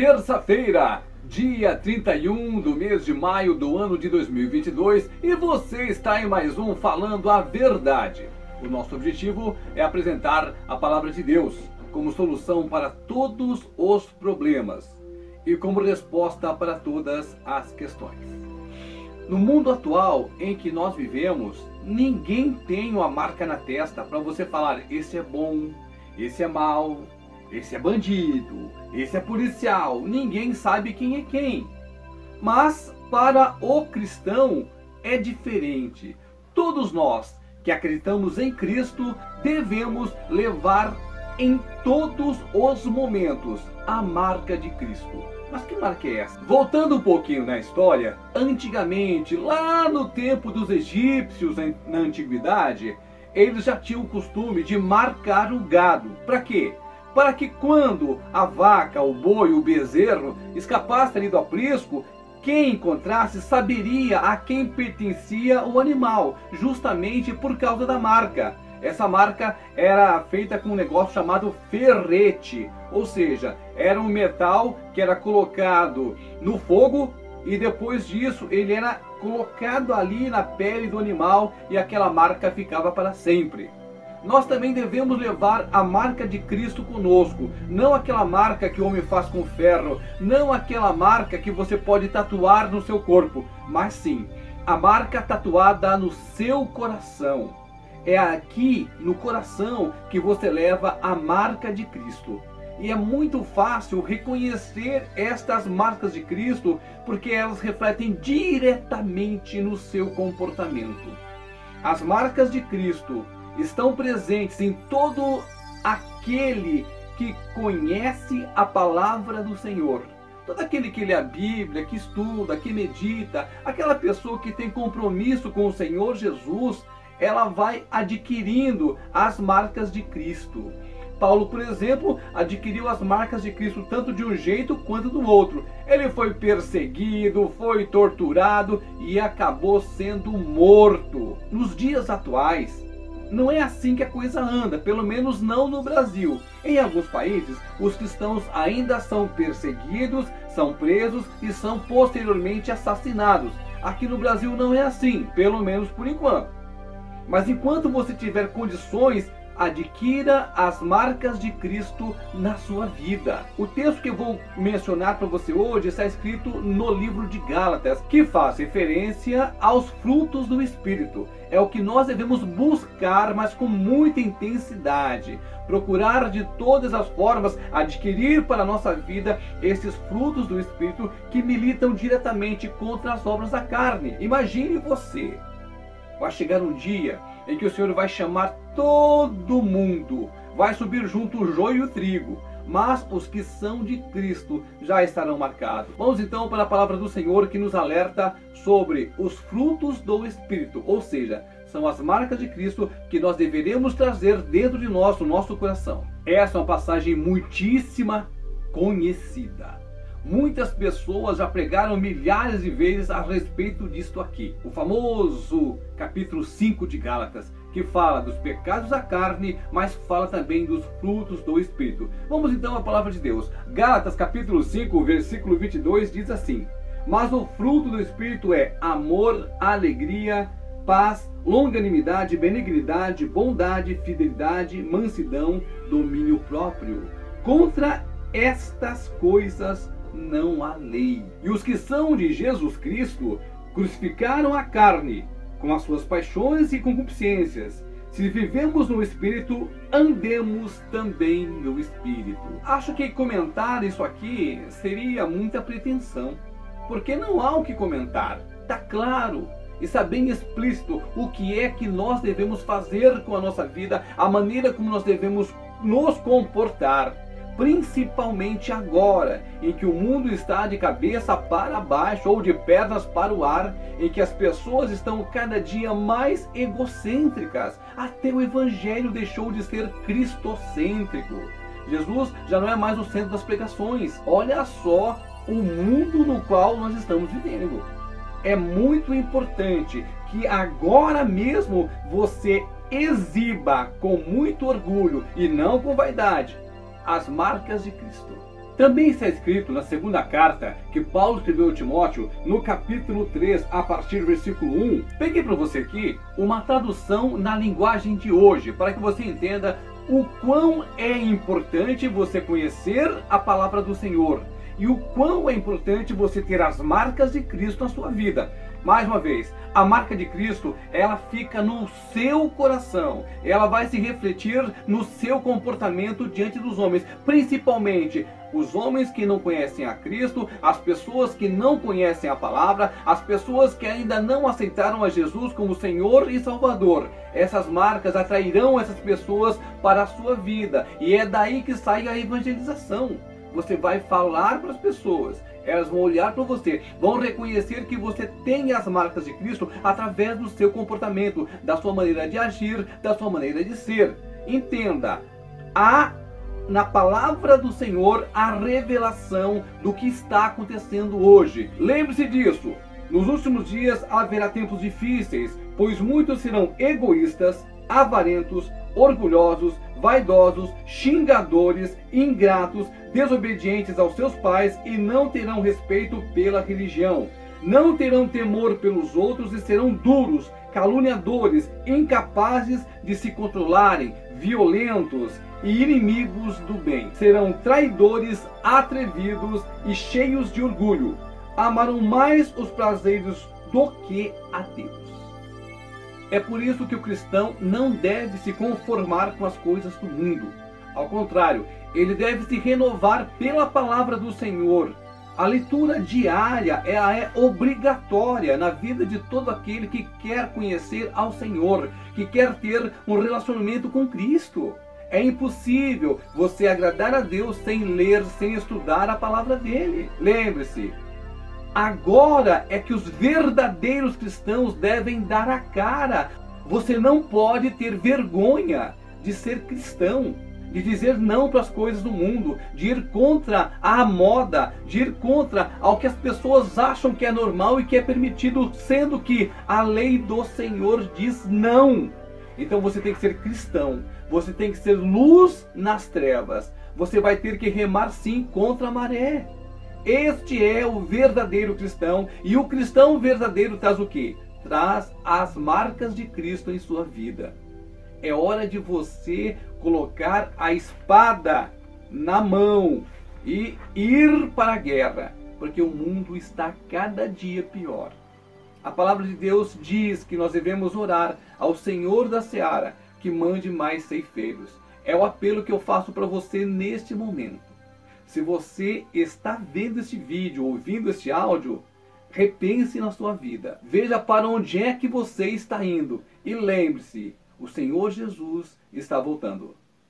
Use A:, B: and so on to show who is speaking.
A: terça-feira, dia 31 do mês de maio do ano de 2022 e você está em mais um Falando a Verdade. O nosso objetivo é apresentar a palavra de Deus como solução para todos os problemas e como resposta para todas as questões. No mundo atual em que nós vivemos, ninguém tem uma marca na testa para você falar esse é bom, esse é mal, esse é bandido, esse é policial, ninguém sabe quem é quem. Mas para o cristão é diferente. Todos nós que acreditamos em Cristo devemos levar em todos os momentos a marca de Cristo. Mas que marca é essa? Voltando um pouquinho na história, antigamente, lá no tempo dos egípcios, na antiguidade, eles já tinham o costume de marcar o gado. Para quê? Para que quando a vaca, o boi, o bezerro escapasse ali do aprisco, quem encontrasse saberia a quem pertencia o animal, justamente por causa da marca. Essa marca era feita com um negócio chamado ferrete, ou seja, era um metal que era colocado no fogo e depois disso ele era colocado ali na pele do animal e aquela marca ficava para sempre nós também devemos levar a marca de Cristo conosco, não aquela marca que o homem faz com ferro, não aquela marca que você pode tatuar no seu corpo, mas sim a marca tatuada no seu coração. É aqui no coração que você leva a marca de Cristo. E é muito fácil reconhecer estas marcas de Cristo porque elas refletem diretamente no seu comportamento. As marcas de Cristo estão presentes em todo aquele que conhece a palavra do Senhor. Todo aquele que lê a Bíblia, que estuda, que medita, aquela pessoa que tem compromisso com o Senhor Jesus, ela vai adquirindo as marcas de Cristo. Paulo, por exemplo, adquiriu as marcas de Cristo tanto de um jeito quanto do outro. Ele foi perseguido, foi torturado e acabou sendo morto. Nos dias atuais, não é assim que a coisa anda, pelo menos não no Brasil. Em alguns países, os cristãos ainda são perseguidos, são presos e são posteriormente assassinados. Aqui no Brasil não é assim, pelo menos por enquanto. Mas enquanto você tiver condições adquira as marcas de Cristo na sua vida. O texto que eu vou mencionar para você hoje está escrito no livro de Gálatas, que faz referência aos frutos do Espírito. É o que nós devemos buscar, mas com muita intensidade. Procurar de todas as formas adquirir para a nossa vida esses frutos do Espírito que militam diretamente contra as obras da carne. Imagine você. Vai chegar um dia em que o Senhor vai chamar todo mundo, vai subir junto o joio e o trigo, mas os que são de Cristo já estarão marcados. Vamos então para a palavra do Senhor que nos alerta sobre os frutos do Espírito, ou seja, são as marcas de Cristo que nós deveremos trazer dentro de nós, no nosso coração. Essa é uma passagem muitíssima conhecida. Muitas pessoas já pregaram milhares de vezes a respeito disto aqui. O famoso capítulo 5 de Gálatas, que fala dos pecados da carne, mas fala também dos frutos do Espírito. Vamos então à palavra de Deus. Gálatas capítulo 5, versículo 22 diz assim: Mas o fruto do Espírito é amor, alegria, paz, longanimidade, benignidade, bondade, fidelidade, mansidão, domínio próprio. Contra estas coisas não há lei. E os que são de Jesus Cristo crucificaram a carne com as suas paixões e concupiscências. Se vivemos no Espírito, andemos também no Espírito. Acho que comentar isso aqui seria muita pretensão, porque não há o que comentar. Está claro, está bem explícito o que é que nós devemos fazer com a nossa vida, a maneira como nós devemos nos comportar principalmente agora, em que o mundo está de cabeça para baixo ou de pernas para o ar, em que as pessoas estão cada dia mais egocêntricas. Até o evangelho deixou de ser cristocêntrico. Jesus já não é mais o centro das pregações. Olha só o mundo no qual nós estamos vivendo. É muito importante que agora mesmo você exiba com muito orgulho e não com vaidade as marcas de Cristo. Também está escrito na segunda carta que Paulo escreveu a Timóteo, no capítulo 3, a partir do versículo 1. Peguei para você aqui uma tradução na linguagem de hoje, para que você entenda o quão é importante você conhecer a palavra do Senhor e o quão é importante você ter as marcas de Cristo na sua vida. Mais uma vez, a marca de Cristo, ela fica no seu coração. Ela vai se refletir no seu comportamento diante dos homens, principalmente os homens que não conhecem a Cristo, as pessoas que não conhecem a palavra, as pessoas que ainda não aceitaram a Jesus como Senhor e Salvador. Essas marcas atrairão essas pessoas para a sua vida, e é daí que sai a evangelização. Você vai falar para as pessoas, elas vão olhar para você, vão reconhecer que você tem as marcas de Cristo através do seu comportamento, da sua maneira de agir, da sua maneira de ser. Entenda, há na palavra do Senhor a revelação do que está acontecendo hoje. Lembre-se disso. Nos últimos dias haverá tempos difíceis, pois muitos serão egoístas, avarentos, orgulhosos, vaidosos, xingadores, ingratos, desobedientes aos seus pais e não terão respeito pela religião. Não terão temor pelos outros e serão duros, caluniadores, incapazes de se controlarem, violentos e inimigos do bem. Serão traidores, atrevidos e cheios de orgulho. Amarão mais os prazeres do que a Deus. É por isso que o cristão não deve se conformar com as coisas do mundo. Ao contrário, ele deve se renovar pela palavra do Senhor. A leitura diária ela é obrigatória na vida de todo aquele que quer conhecer ao Senhor, que quer ter um relacionamento com Cristo. É impossível você agradar a Deus sem ler, sem estudar a palavra dele. Lembre-se, Agora é que os verdadeiros cristãos devem dar a cara. Você não pode ter vergonha de ser cristão, de dizer não para as coisas do mundo, de ir contra a moda, de ir contra ao que as pessoas acham que é normal e que é permitido, sendo que a lei do Senhor diz não. Então você tem que ser cristão, você tem que ser luz nas trevas, você vai ter que remar sim contra a maré. Este é o verdadeiro cristão. E o cristão verdadeiro traz o que? Traz as marcas de Cristo em sua vida. É hora de você colocar a espada na mão e ir para a guerra, porque o mundo está cada dia pior. A palavra de Deus diz que nós devemos orar ao Senhor da Seara que mande mais ceifeiros. É o apelo que eu faço para você neste momento. Se você está vendo este vídeo, ouvindo este áudio, repense na sua vida. Veja para onde é que você está indo. E lembre-se, o Senhor Jesus está voltando.